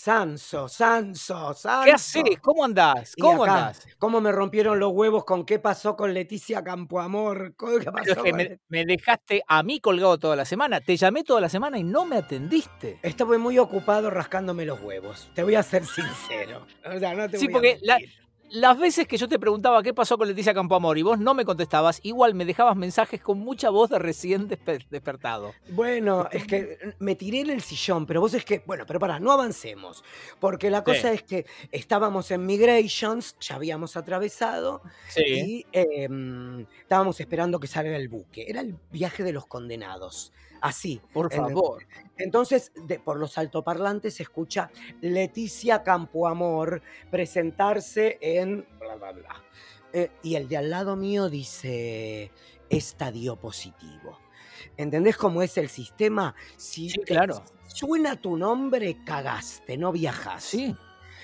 Sanso, Sanso, Sanso. ¿Qué haces? ¿Cómo andás? ¿Cómo acá, andás? ¿Cómo me rompieron los huevos con qué pasó con Leticia Campoamor? ¿Cómo- ¿Qué Pero es pasó que me, me dejaste a mí colgado toda la semana. Te llamé toda la semana y no me atendiste. Estuve muy ocupado rascándome los huevos. Te voy a ser sincero. O sea, no te Sí, voy a porque la- mentir. Las veces que yo te preguntaba qué pasó con Leticia Campoamor y vos no me contestabas, igual me dejabas mensajes con mucha voz de recién despe- despertado. Bueno, es que me tiré en el sillón, pero vos es que, bueno, pero pará, no avancemos, porque la cosa es que estábamos en Migrations, ya habíamos atravesado, Sí. y eh, mm, estábamos esperando que salga el buque. Era el viaje de los condenados, así. Por favor. Entonces, de- por los altoparlantes se escucha Leticia Campoamor presentarse en bla, bla, bla. Eh, y el de al lado mío dice estadio positivo. ¿Entendés cómo es el sistema? Si Sí, claro. suena tu nombre, cagaste, no viajas. Sí,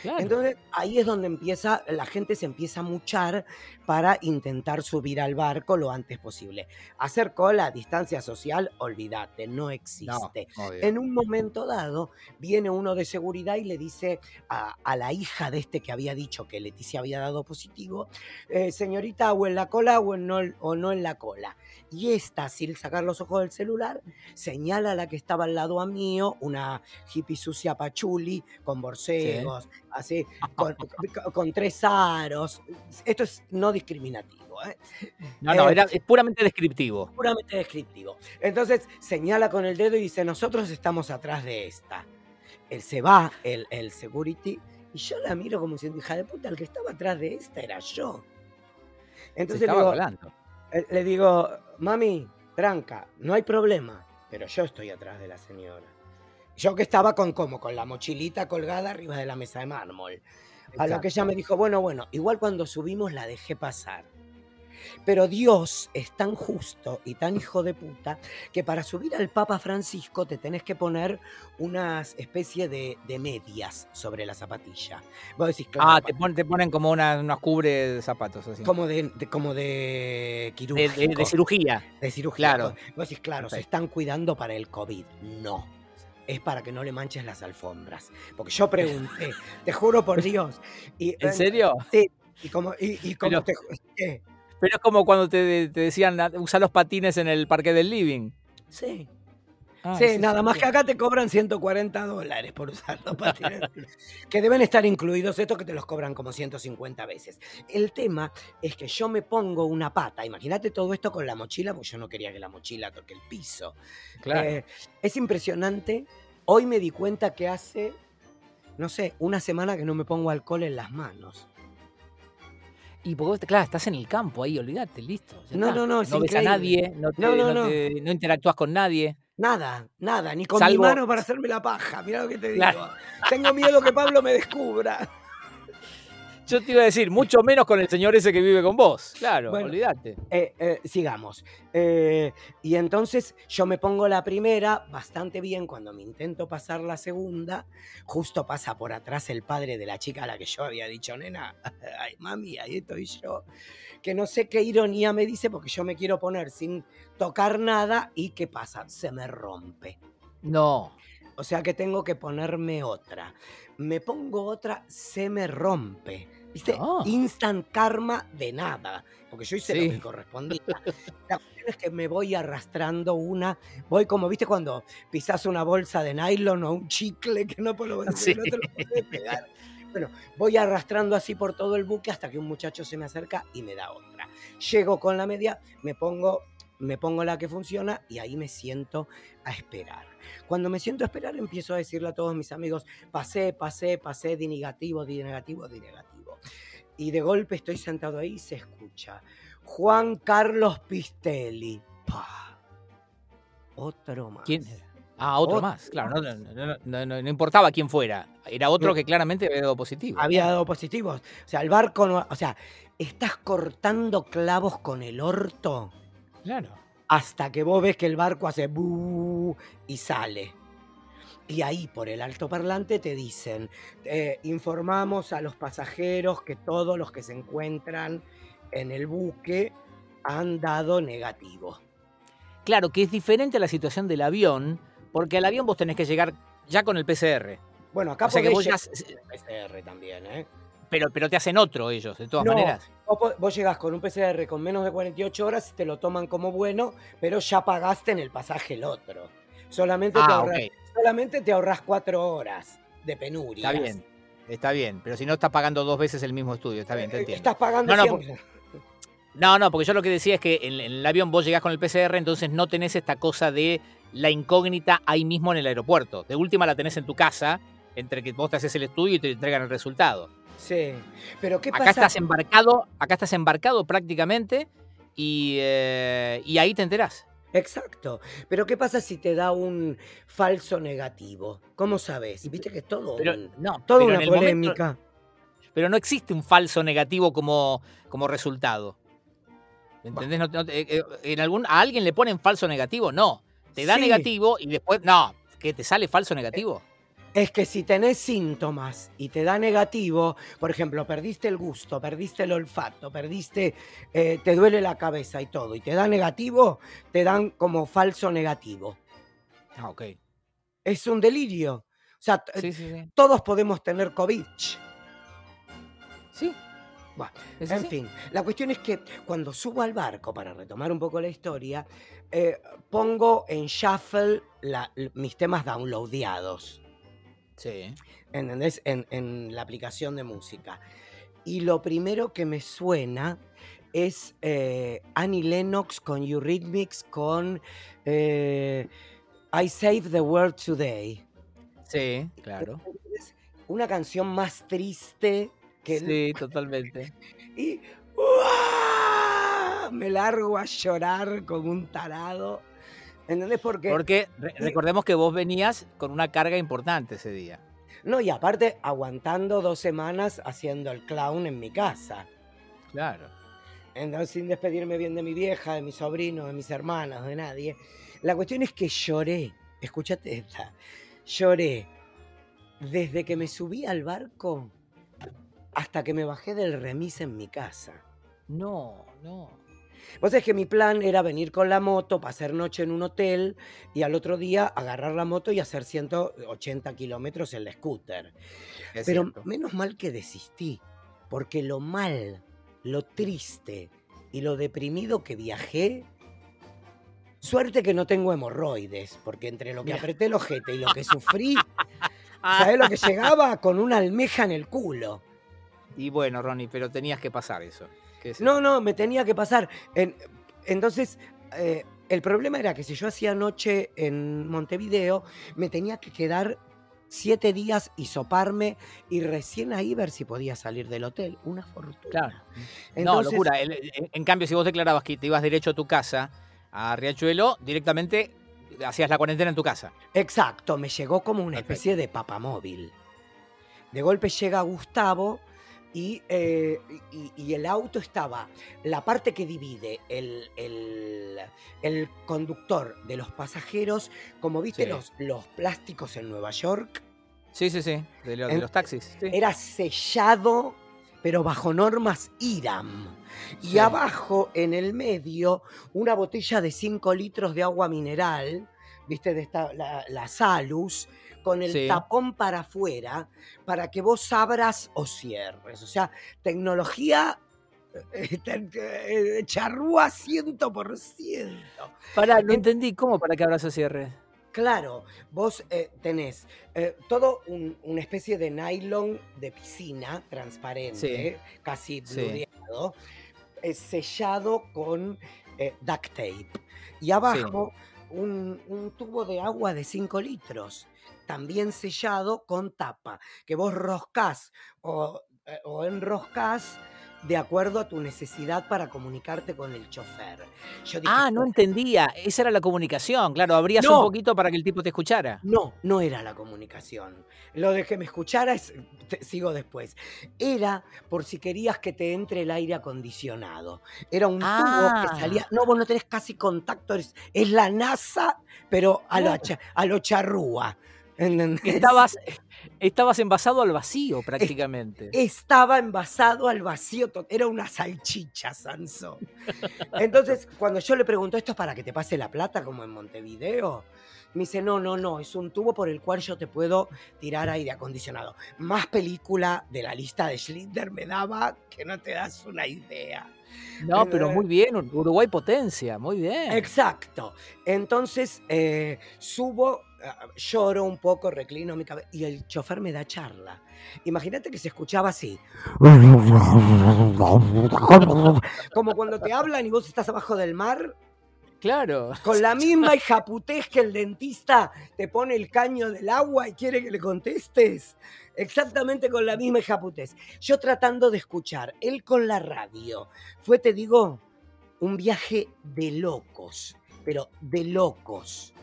claro. Entonces ahí es donde empieza, la gente se empieza a muchar para intentar subir al barco lo antes posible. Hacer cola a distancia social, olvídate, no existe. En un momento dado, viene uno de seguridad y le dice a, a la hija de este que había dicho que Leticia había dado positivo, eh, señorita, o en la cola o, en no, o no en la cola. Y esta, sin sacar los ojos del celular, señala a la que estaba al lado a mío, una hippie sucia pachuli, con borcegos, así, con, tres aros. Esto es no discriminativo, ¿eh? No, no, eh, era, es puramente descriptivo. puramente descriptivo. Entonces señala con el dedo y dice, nosotros estamos atrás de esta. Él se va, el, el security, y yo la miro como diciendo, hija de puta, el que estaba atrás de esta era yo. Entonces le digo, eh, le digo, mami, tranca, no hay problema, pero yo estoy atrás de la señora. Yo que estaba con como con la mochilita colgada arriba de la mesa de mármol. A lo que ella me dijo, bueno, bueno, igual cuando subimos la dejé pasar. Pero Dios es tan justo y tan hijo de puta que para subir al Papa Francisco te tenés que poner unas especie de, de medias sobre la zapatilla. Vos decís, claro, Ah, te, pon- te ponen como una, unos cubre de zapatos así. como de, de- como de De, de- cirugía. De cirugía. Claro. Vos- decís, claro, se están cuidando para el COVID. No. Es para que no le manches las alfombras. Porque yo pregunté, te juro por Dios. Y, ¿En serio? Sí. Y como, y, y como Pero- te. Pero es como cuando te, te decían "Ah, usa los patines en el parque del living. Sí. Ah, sí, nada más que acá te cobran 140 dólares por usar los patines. que deben estar incluidos estos que te los cobran como 150 veces. El tema es que yo me pongo una pata. Imagínate todo esto con la mochila, porque yo no quería que la mochila toque el piso. Claro. Eh, es impresionante. Hoy me di cuenta que hace, no sé, una semana que no me pongo alcohol en las manos. Y porque vos, claro, estás en el campo ahí, olvídate, listo. No, no, no, es No ves a nadie, no, te- No, no, no no. te- no interactúas con nadie. Nada, nada, ni con Salvo- mi mano para hacerme la paja. Mira lo que te digo. Tengo miedo que Pablo me descubra. Yo te iba a decir, mucho menos con el señor ese que vive con vos. Claro, Bueno. olvídate. Eh, eh, sigamos. Eh, y entonces yo me pongo la primera bastante bien. Cuando me intento pasar la segunda, justo pasa por atrás el padre de la chica a la que yo había dicho, nena, ay, mami, ahí estoy yo. Que no sé qué ironía me dice porque yo me quiero poner sin tocar nada y ¿qué pasa? Se me rompe. No. O sea que tengo que ponerme otra. Me pongo otra, se me rompe. ¿Viste? No. Instant karma de nada. Porque yo hice Sí. lo que correspondía. La cuestión es que me voy arrastrando una. Voy como, ¿viste? Cuando pisas una bolsa de nylon o un chicle que no, lo, Sí. no te lo podés pegar. Bueno, voy arrastrando así por todo el buque hasta que un muchacho se me acerca y me da otra. Llego con la media, me pongo, me pongo la que funciona y ahí me siento a esperar. Cuando me siento a esperar, empiezo a decirle a todos mis amigos, pasé, pasé, pasé, di negativo, di negativo, di negativo. Y de golpe estoy sentado ahí y se escucha. Juan Carlos Pistelli. Pa. Otro más. ¿Quién? Ah, otro Otro más. Claro, no, no, no, no, no- no importaba quién fuera. Era otro que claramente había dado positivo. Había dado positivos. O sea, el barco no. O sea, estás cortando clavos con el orto Claro. hasta que vos ves que el barco hace bu y sale. Y ahí por el altoparlante te dicen, eh, informamos a los pasajeros que todos los que se encuentran en el buque han dado negativo. Claro, que es diferente a la situación del avión, porque al avión vos tenés que llegar ya con el PCR. Bueno, acá O sea que vos ya- con PCR también, ¿eh? Pero, pero te hacen otro ellos, de todas No, maneras. Vos, vos llegás con un PCR con menos de 48 horas y te lo toman como bueno, pero ya pagaste en el pasaje el otro. Solamente, te, Ah, ahorras, ok. solamente te ahorras cuatro horas de penuria. Está bien. Está bien, pero si no estás pagando dos veces el mismo estudio, está bien, te entiendo. Eh, Estás pagando No, no, siempre. No, no, porque yo lo que decía es que en, en el avión vos llegás con el PCR, entonces no tenés esta cosa de la incógnita ahí mismo en el aeropuerto. De última la tenés en tu casa, entre que vos te haces el estudio y te entregan el resultado. Sí. Pero ¿qué Acá pasa? estás embarcado, acá estás embarcado prácticamente y, eh, y ahí te enterás. Exacto. Pero ¿qué pasa si te da un falso negativo? ¿Cómo sabes? Viste que es todo, Pero no, toda pero una momento- polémica. pero no existe un falso negativo como, como resultado. ¿Me ¿Entendés? No- no- eh, eh, en algún, ¿A alguien le ponen falso negativo? No. Te da Sí. negativo y después. No. ¿Qué te sale falso negativo? Es que si tenés síntomas y te da negativo, por ejemplo, perdiste el gusto, perdiste el olfato, perdiste, eh, te duele la cabeza y todo, y te da negativo, te dan como falso negativo. Ah, ok. Es un delirio. O sea, t- Sí, sí, sí. todos podemos tener COVID. Sí. Bueno, ¿Es En fin, la cuestión es que cuando subo al barco, para retomar un poco la historia, eh, pongo en shuffle la- mis temas downloadeados. Sí. ¿entendés? En, en la aplicación de música. Y lo primero que me suena es eh, Annie Lennox con Eurythmics con eh, I Save the World Today. Sí, claro. Es una canción más triste que... el- Sí, totalmente. Y ¡uah! me largo a llorar como un tarado. ¿Entendés? Porque... Porque re- recordemos que vos venías con una carga importante ese día. No, y aparte aguantando dos semanas haciendo el clown en mi casa. Claro. Entonces, sin despedirme bien de mi vieja, de mis sobrinos, de mis hermanas, de nadie. La cuestión es que lloré. Escúchate esta. Lloré desde que me subí al barco hasta que me bajé del remis en mi casa. No, no. Vos sabés que mi plan era venir con la moto, pasar noche en un hotel y al otro día agarrar la moto y hacer 180 kilómetros en la scooter. Es Pero cierto. menos mal que desistí, porque lo mal, lo triste y lo deprimido que viajé, suerte que no tengo hemorroides, porque entre lo que apreté el ojete y lo que sufrí, ¿sabés lo que llegaba? Con una almeja en el culo. Y bueno, Ronnie, pero tenías que pasar eso. No, no, me tenía que pasar. En- entonces, eh, el problema era que si yo hacía noche en Montevideo, me tenía que quedar siete días y soparme y recién ahí ver si podía salir del hotel. Una fortuna. Claro. no, locura. El- En, en cambio, si vos declarabas que te ibas derecho a tu casa, a Riachuelo, directamente hacías la cuarentena en tu casa. Exacto, me llegó como una Perfecto. especie de papamóvil. De golpe llega Gustavo y, eh, y- y el auto estaba, la parte que divide el, el- el conductor de los pasajeros, como viste Sí. los, los plásticos en Nueva York, Sí, sí, sí. De, lo- de En- los taxis. sí. era sellado, pero bajo normas IRAM. Y Sí. abajo, en el medio, una botella de 5 litros de agua mineral, viste, de esta, la, la Salus, con el Sí. tapón para afuera, para que vos abras o cierres. O sea, tecnología eh, eh, charrúa 100%. Pará, no En- entendí. ¿Cómo para que abras o cierres? Claro, vos eh, tenés eh, todo un- una especie de nylon de piscina transparente, casi Sí. blureado, eh, sellado con eh, duct tape. Y abajo un, un tubo de agua de 5 litros, también sellado con tapa, que vos roscás o, eh, o enroscás de acuerdo a tu necesidad para comunicarte con el chofer. Yo dije, Ah, no entendía. Esa era la comunicación. Claro, abrías No. un poquito para que el tipo te escuchara. No, no era la comunicación. Lo de que me escuchara es, te- sigo después. Era por si querías que te entre el aire acondicionado. Era un tubo Ah. que salía. No, vos no tenés casi contacto. Es, es la NASA, pero a cha- a lo charrúa. ¿Entendés? Estabas, estabas envasado al vacío prácticamente. Estaba envasado al vacío, era una salchicha, Sansón. Entonces, cuando yo le pregunto, ¿esto es para que te pase la plata como en Montevideo? Me dice, no, no, no, es un tubo por el cual yo te puedo tirar aire acondicionado. Más película de la lista de Schindler me daba que no te das una idea. No, pero muy bien, Uruguay potencia, muy bien. Exacto. Entonces eh, subo, lloro un poco, reclino mi cabeza y el chofer me da charla. Imagínate que se escuchaba así. Como cuando te hablan y vos estás abajo del mar, Claro. con la misma hijaputez que el dentista te pone el caño del agua y quiere que le contestes. Exactamente con la misma hijaputez. Yo tratando de escuchar, él con la radio. Fue, te digo, un viaje de locos, pero de locos.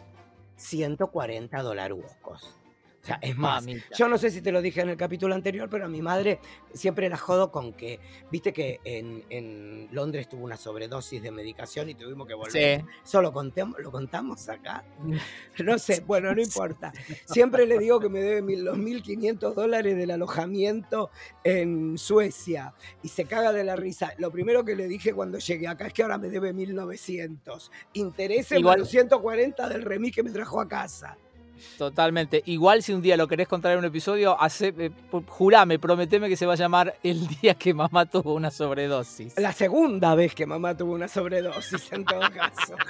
140 dolaruscos. Sea, es más, Mamita. yo no sé si te lo dije en el capítulo anterior, pero a mi madre siempre la jodo con que, viste que en, en Londres tuvo una sobredosis de medicación y tuvimos que volver. Sí. ¿Eso lo, contemos, lo contamos acá? No sé, bueno, no importa. Siempre le digo que me debe mil- los 1.500 dólares del alojamiento en Suecia y se caga de la risa. Lo primero que le dije cuando llegué acá es que ahora me debe 1.900. Interés Igual- los 140 del remis que me trajo a casa. Totalmente. Igual si un día lo querés contar en un episodio, hace, eh, jurame, prometeme que se va a llamar El día que mamá tuvo una sobredosis. La segunda vez que mamá tuvo una sobredosis, en todo caso.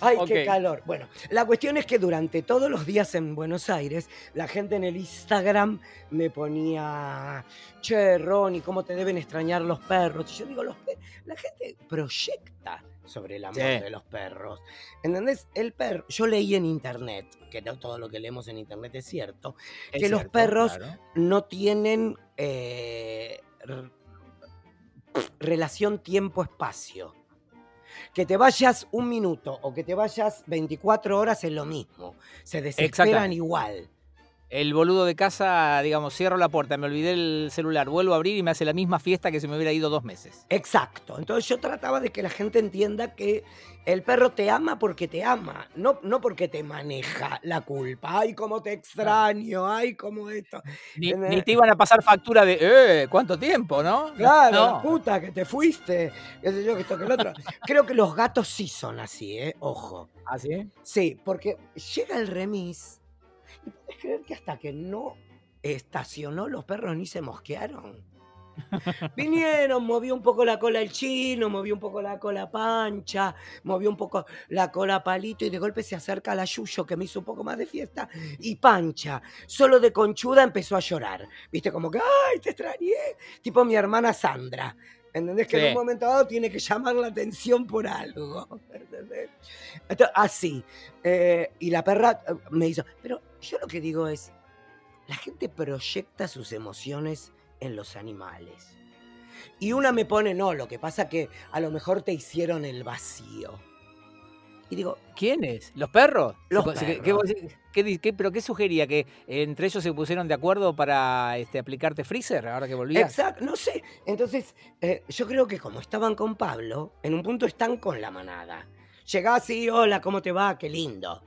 Ay, qué calor. Bueno, la cuestión es que durante todos los días en Buenos Aires, la gente en el Instagram me ponía, che, Ronnie, ¿cómo te deben extrañar los perros? Y yo digo, los pe- la gente proyecta sobre el amor Sí. de los perros. ¿Entendés? El perro, yo leí en internet, que no todo lo que leemos en internet es cierto, Es que los perros claro. no tienen eh, relación tiempo-espacio. Que te vayas un minuto o que te vayas 24 horas es lo mismo. Se desesperan igual. El boludo de casa, digamos, cierro la puerta, me olvidé el celular, vuelvo a abrir y me hace la misma fiesta que si me hubiera ido dos meses. Exacto. Entonces yo trataba de que la gente entienda que el perro te ama porque te ama, no, no porque te maneja la culpa. Ay, cómo te extraño, ay, cómo esto. Ni, te iban a pasar factura de, eh, ¿cuánto tiempo, no? Claro, No. la puta, que te fuiste, qué sé yo, que esto, que el otro. Creo que los gatos sí son así, ¿eh? Ojo. ¿Ah, sí? Sí, porque llega el remis y puedes creer que hasta que no estacionó los perros ni se mosquearon. Vinieron, movió un poco la cola el chino, movió un poco la cola pancha, movió un poco la cola palito y de golpe se acerca la Yuyo que me hizo un poco más de fiesta y pancha, solo de conchuda empezó a llorar. Viste, como que, ¡ay, te extrañé! Tipo mi hermana Sandra. ¿Entendés? Que en un momento dado tiene que llamar la atención por algo. ¿entendés? Entonces, así. Eh, y la perra eh, me hizo. Pero yo lo que digo es: la gente proyecta sus emociones en los animales. Y una me pone, no, lo que pasa que a lo mejor te hicieron el vacío. Y digo, ¿Quiénes? ¿Los perros? Los ¿Qué- qué- perros. qué- ¿Pero qué sugería? ¿Que entre ellos se pusieron de acuerdo para este, aplicarte freezer ahora que volvías? exacto, no sé. Entonces, eh, yo creo que como estaban con Pablo, en un punto están con la manada. Llegás así, hola, ¿cómo te va? Qué lindo.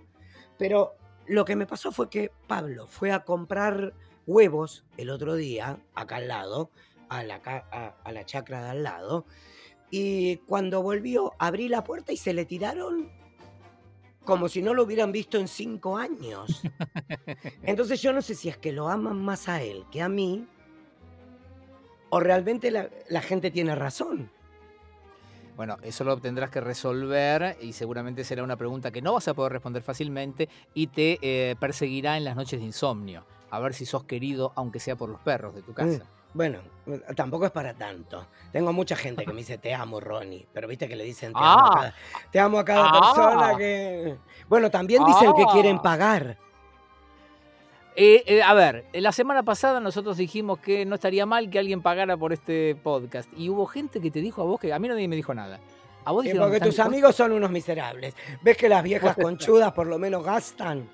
Pero lo que me pasó fue que Pablo fue a comprar huevos el otro día, acá al lado, a la, a, a la chacra de al lado, y cuando volvió, abrí la puerta y se le tiraron como si no lo hubieran visto en cinco años. Entonces yo no sé si es que lo aman más a él que a mí, o realmente la, la gente tiene razón. Bueno, eso lo tendrás que resolver y seguramente será una pregunta que no vas a poder responder fácilmente y te eh, perseguirá en las noches de insomnio. A ver si sos querido, aunque sea por los perros de tu casa. Bueno, tampoco es para tanto. Tengo mucha gente que me dice te amo, Ronnie, pero viste que le dicen te amo a Ah. cada, te amo a cada Ah. persona que... Bueno, también dicen que Ah. quieren pagar. Eh, eh, a ver, la semana pasada nosotros dijimos que no estaría mal que alguien pagara por este podcast. Y hubo gente que te dijo a vos que a mí nadie me dijo nada. A vos Sí, dijeron, porque "Están tus dispuestos". amigos son unos miserables. ¿Ves que las viejas conchudas por lo menos gastan?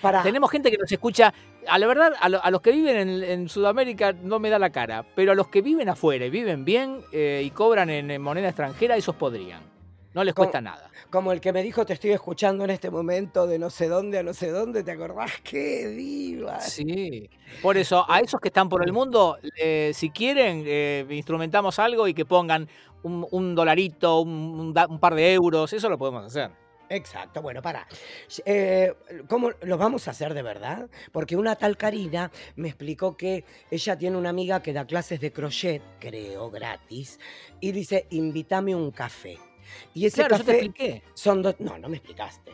Para... Tenemos gente que nos escucha. A la verdad, a, lo- a los que viven en, en Sudamérica no me da la cara. Pero a los que viven afuera y viven bien eh, y cobran en, en moneda extranjera, esos podrían. No les cuesta nada. Como el que me dijo, te estoy escuchando en este momento de no sé dónde a no sé dónde, ¿te acordás? ¡Qué diva! Sí. Por eso, a esos que están por el mundo, eh, si quieren, eh, instrumentamos algo y que pongan un, un dolarito, un, par de euros, eso lo podemos hacer. Exacto, bueno, para. ¿Cómo lo vamos a hacer de verdad? Porque una tal Karina me explicó que ella tiene una amiga que da clases de crochet, creo, gratis, y dice, invítame un café. Y ese Claro, yo te café expliqué. son dos... No, no me explicaste.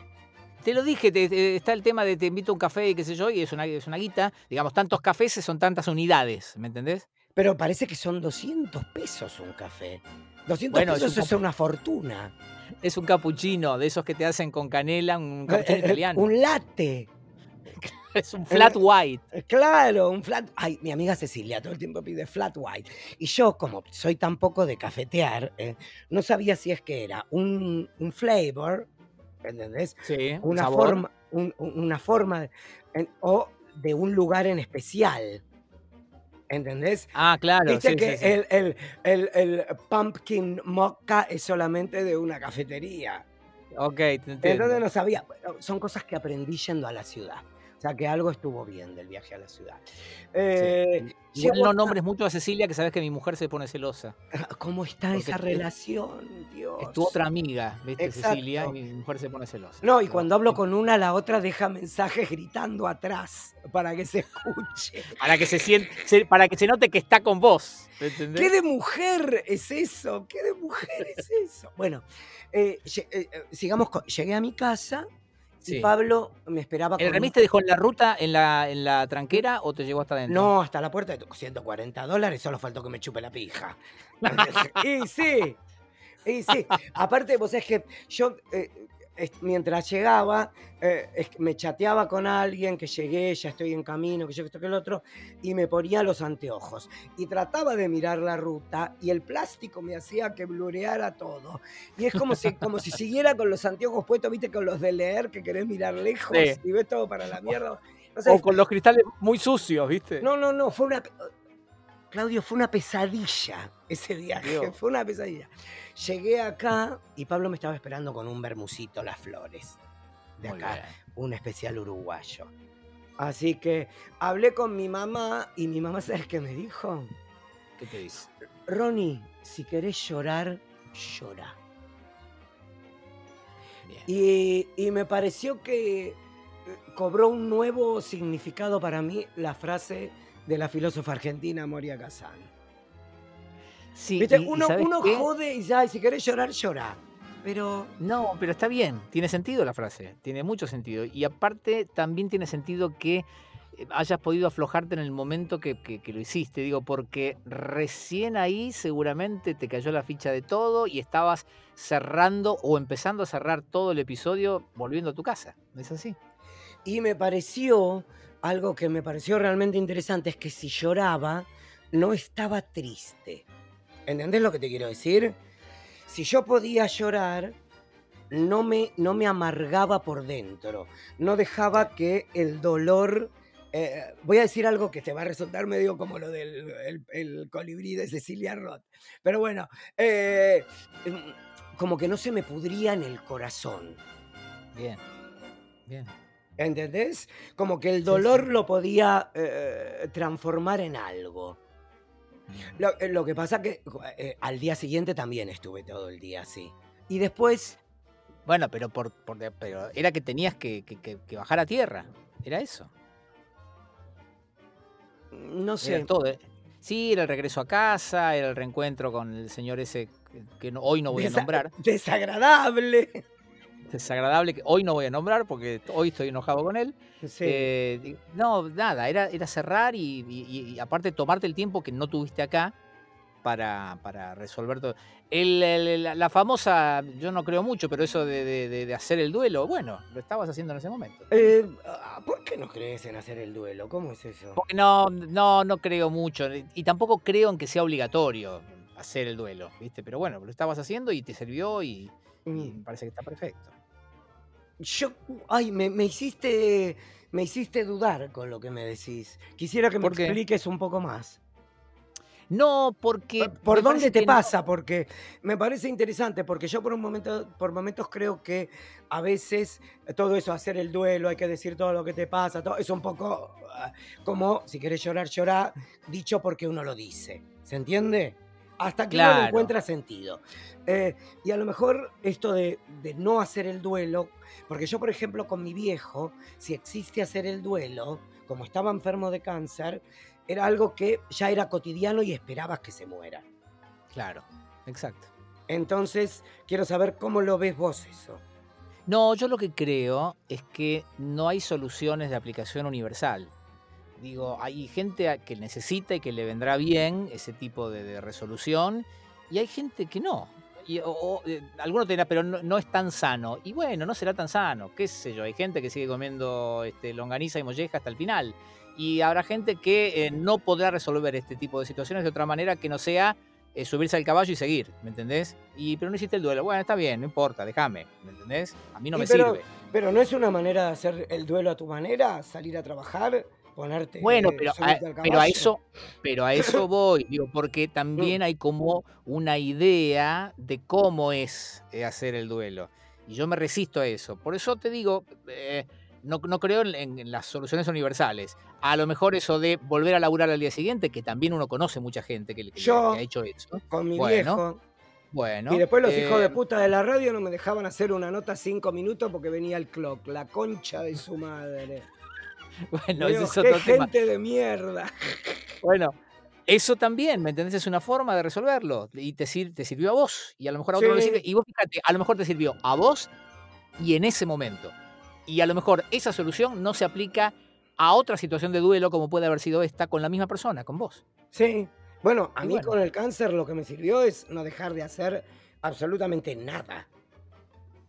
Te lo dije, te- te- está el tema de te invito a un café y qué sé yo, y es una, es una guita. Digamos, tantos cafés son tantas unidades, ¿me entendés? Pero parece que son 200 pesos un café. 200 Bueno, es pesos un es poco- una fortuna. Es un cappuccino, de esos que te hacen con canela, un cappuccino Eh, eh, italiano. Un latte. Es un flat white. Eh, Claro, un flat. Ay, mi amiga Cecilia todo el tiempo pide flat white. Y yo, como soy tan poco de cafetear, eh, no sabía si es que era un, un flavor, ¿entendés? Sí, un Una sabor. forma, un- un- una forma de- en- o de un lugar en especial. ¿Entendés? Ah, claro. Viste sí, que sí, sí. El, el- el- el pumpkin mocha es solamente de una cafetería. Ok, te entiendo. Entonces no sabía. Son cosas que aprendí yendo a la ciudad. O sea que algo estuvo bien del viaje a la ciudad. Eh, llego no nombres mucho a Cecilia, que sabes que mi mujer se pone celosa. ¿Cómo está Porque esa es- relación, Dios? Es tu otra amiga, ¿viste? Exacto. Cecilia, y mi mujer se pone celosa. No, y cuando hablo con una, la otra deja mensajes gritando atrás para que se escuche. Para que se siente, para que se note que está con vos. ¿Qué de mujer es eso? ¿Qué de mujer es eso? Bueno, eh, eh, eh, sigamos. con- llegué a mi casa y. Pablo me esperaba ¿El remis un- te dejó en la ruta, en la, en la tranquera o te llevó hasta adentro? No, hasta la puerta de 140 dólares, solo faltó que me chupe la pija. y sí, y sí. Aparte, vos es que yo, eh, mientras llegaba, eh, me chateaba con alguien que llegué, ya estoy en camino, que yo esto que el otro, y me ponía los anteojos. Y trataba de mirar la ruta y el plástico me hacía que blureara todo. Y es como si, como si siguiera con los anteojos puestos, viste, con los de leer, que querés mirar lejos Sí. y ves todo para la mierda. No sé, O con los cristales muy sucios, ¿viste? no, no, no, fue una. Claudio, fue una pesadilla ese viaje, Dios. fue una pesadilla. Llegué acá y Pablo me estaba esperando con un bermucito Las Flores, de Muy acá, bien. un especial uruguayo. Así que hablé con mi mamá y mi mamá, ¿sabes qué me dijo? ¿Qué te dice? Ronnie, si querés llorar, llora. Y, y me pareció que eh, cobró un nuevo significado para mí la frase de la filósofa argentina Moria Kazan. Sí, ¿Viste? y- uno jode y ya, si querés llorar, llora. Pero No, pero está bien, tiene sentido la frase, tiene mucho sentido. Y aparte también tiene sentido que eh, hayas podido aflojarte en el momento que, que- que lo hiciste, digo, porque recién ahí seguramente te cayó la ficha de todo y estabas cerrando o empezando a cerrar todo el episodio volviendo a tu casa. ¿Es así? Y me pareció, algo que me pareció realmente interesante, es que si lloraba, no estaba triste. ¿Entendés lo que te quiero decir? Si yo podía llorar, no me, no me amargaba por dentro, no dejaba que el dolor... eh, voy a decir algo que te va a resultar medio como lo del el, el colibrí de Cecilia Roth. Pero bueno, eh, como que no se me pudría en el corazón. Bien, bien. ¿Entendés? Como que el dolor sí. lo podía eh, transformar en algo. Lo, eh, lo que pasa que eh, al día siguiente también estuve todo el día así. Y después, Bueno, pero, por, por- pero era que tenías que, que- que- que bajar a tierra, era eso. no Era sé, todo. eh. Sí, era el regreso a casa, era el reencuentro con el señor ese que, no- hoy no voy a nombrar. desagradable. Desagradable que hoy no voy a nombrar porque hoy estoy enojado con él. Sí. Eh, no, nada, era, era cerrar y, y- y aparte tomarte el tiempo que no tuviste acá para, para resolver todo. El- el- la, la famosa, yo no creo mucho, pero eso de, de- de- hacer el duelo, bueno, lo estabas haciendo en ese momento. Eh, ah, ¿Por qué no crees en hacer el duelo? ¿Cómo es eso? Porque no, no, no creo mucho. Y tampoco creo en que sea obligatorio hacer el duelo, ¿viste? Pero bueno, lo estabas haciendo y te sirvió y. me parece que está perfecto. Yo, ay, me, me hiciste, me hiciste dudar con lo que me decís. Quisiera que me expliques un poco más. No, porque. ¿Por dónde te no- pasa? Porque me parece interesante, porque yo por un momento, por momentos creo que a veces todo eso, hacer el duelo, hay que decir todo lo que te pasa, todo, es un poco ah, como si querés llorar, llorar, dicho porque uno lo dice. ¿Se entiende? Hasta que Claro. le encuentra sentido. Eh, y a lo mejor esto de, de no hacer el duelo, porque yo, por ejemplo, con mi viejo, si existe hacer el duelo, como estaba enfermo de cáncer, era algo que ya era cotidiano y esperabas que se muera. Claro, exacto. Entonces, quiero saber cómo lo ves vos eso. No, yo lo que creo es que no hay soluciones de aplicación universal. Digo, hay gente que necesita y que le vendrá bien ese tipo de, de resolución y hay gente que no. Y, o- o, eh, alguno te dirá, pero no, no es tan sano. Y bueno, no será tan sano, qué sé yo. Hay gente que sigue comiendo este, longaniza y molleja hasta el final. Y habrá gente que eh, no podrá resolver este tipo de situaciones de otra manera que no sea eh, subirse al caballo y seguir, ¿me entendés? Y, pero no hiciste el duelo. Bueno, está bien, no importa, déjame, ¿me entendés? A mí no me pero- sirve. Pero no es una manera de hacer el duelo a tu manera, salir a trabajar, ponerte. Bueno, eh, pero a, pero a eso, pero a eso voy, digo, porque también hay como una idea de cómo es eh, hacer el duelo. Y yo me resisto a eso. Por eso te digo, eh, no, no creo en, en las soluciones universales. A lo mejor eso de volver a laburar al día siguiente, que también uno conoce mucha gente que, que- Yo- que ha hecho eso. Con mi Bueno, viejo. Bueno. y después los eh, hijos de puta de la radio no me dejaban hacer una nota cinco minutos porque venía el clock, la concha de su madre. Bueno, Digo, ese es qué otro tema. gente de mierda. Bueno, eso también, ¿me entendés? Es una forma de resolverlo. Y te, sir- te sirvió a vos. Y a lo mejor a otro le Sí. sirve. Y vos fíjate, a lo mejor te sirvió a vos y en ese momento. Y a lo mejor esa solución no se aplica a otra situación de duelo como puede haber sido esta con la misma persona, con vos. Sí. Bueno, a Y mí bueno. con el cáncer lo que me sirvió es no dejar de hacer absolutamente nada.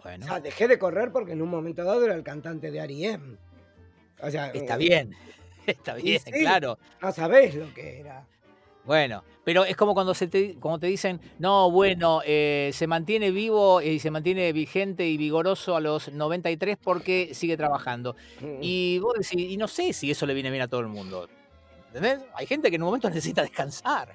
Bueno, O sea, dejé de correr porque en un momento dado era el cantante de R.E.M. O sea, está eh, bien. Está bien, sí. claro. No sabés lo que era. Bueno, pero es como cuando se te, como te dicen, no, bueno, eh, se mantiene vivo y se mantiene vigente y vigoroso a los 93 porque sigue trabajando. Mm. Y vos decís, y no sé si eso le viene bien a todo el mundo. ¿Entendés? Hay gente que en un momento necesita descansar.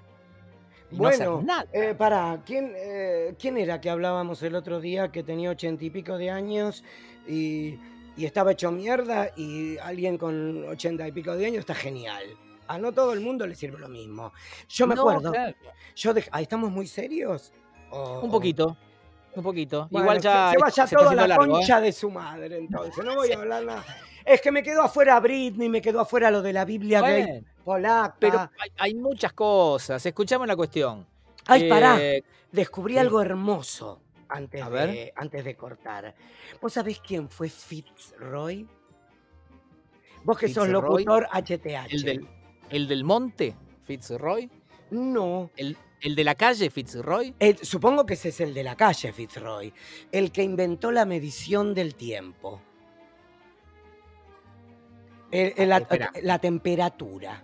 Y no Bueno, nada. Eh, para, ¿quién, eh, ¿quién era que hablábamos el otro día que tenía ochenta y pico de años y, y estaba hecho mierda y alguien con ochenta y pico de años está genial? A no todo el mundo le sirve lo mismo. Yo me No, acuerdo, claro, yo ah, ¿estamos muy serios? Un poquito. Un poquito. Bueno, Igual ya. Se, vaya se toda la largo, ¿eh? concha de su madre, entonces. No voy a hablar nada. Es que me quedó afuera Britney, me quedó afuera lo de la Biblia gay Bueno, polaca. pero hay, hay muchas cosas. Escuchame la cuestión. Ay, pará. Eh, Descubrí ¿qué? algo hermoso antes de, antes de cortar. ¿Vos sabés quién fue Fitzroy? Vos que sos locutor HTH. el, del, el del monte, Fitzroy. No. El, el de la calle, Fitzroy. el- supongo que ese es el de la calle, Fitzroy. El que inventó la medición del tiempo. El- la, temperatura.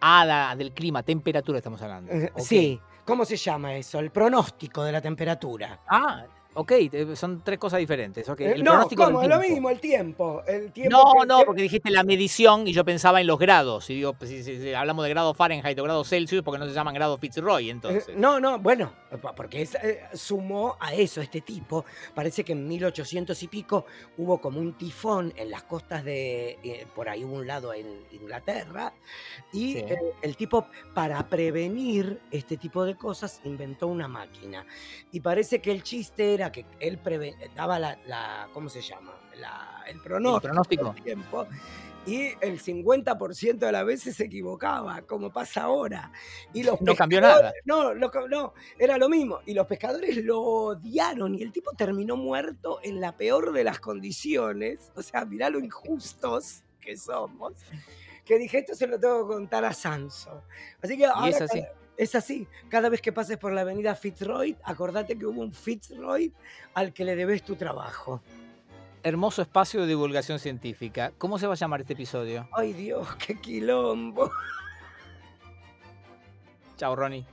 Ah, la- del clima, temperatura estamos hablando. Eh, Ok. Sí. ¿Cómo se llama eso? El pronóstico de la temperatura. Ah, ok, eh, son tres cosas diferentes. Eh, El no, ¿cómo? Lo mismo, el tiempo. El tiempo No, que- no, que- porque dijiste la medición y yo pensaba en los grados. Y digo, pues, si, si- si hablamos de grados Fahrenheit o grados Celsius, porque no se llaman grados Fitzroy, Eh, entonces. No, no, bueno, porque es, eh, sumó a eso este tipo. Parece que en 1800 y pico hubo como un tifón en las costas de, eh, por ahí hubo un lado en Inglaterra, y Sí. el tipo, para prevenir este tipo de cosas, inventó una máquina. Y parece que el chiste era que él preve- daba la, la- ¿cómo se llama? La- el pronóstico. pronóstico. del tiempo. Y el 50% de las veces se equivocaba, como pasa ahora. Y los No cambió nada. No, lo ca- no, era lo mismo. Y los pescadores lo odiaron y el tipo terminó muerto en la peor de las condiciones. O sea, mirá lo injustos que somos. Que dije, esto se lo tengo que contar a Sanso. Así que ahora así. Es así. Cada vez que pases por la avenida Fitzroy, acordate que hubo un Fitzroy al que le debes tu trabajo. Hermoso espacio de divulgación científica. ¿Cómo se va a llamar este episodio? Ay Dios, qué quilombo. Chao, Ronnie.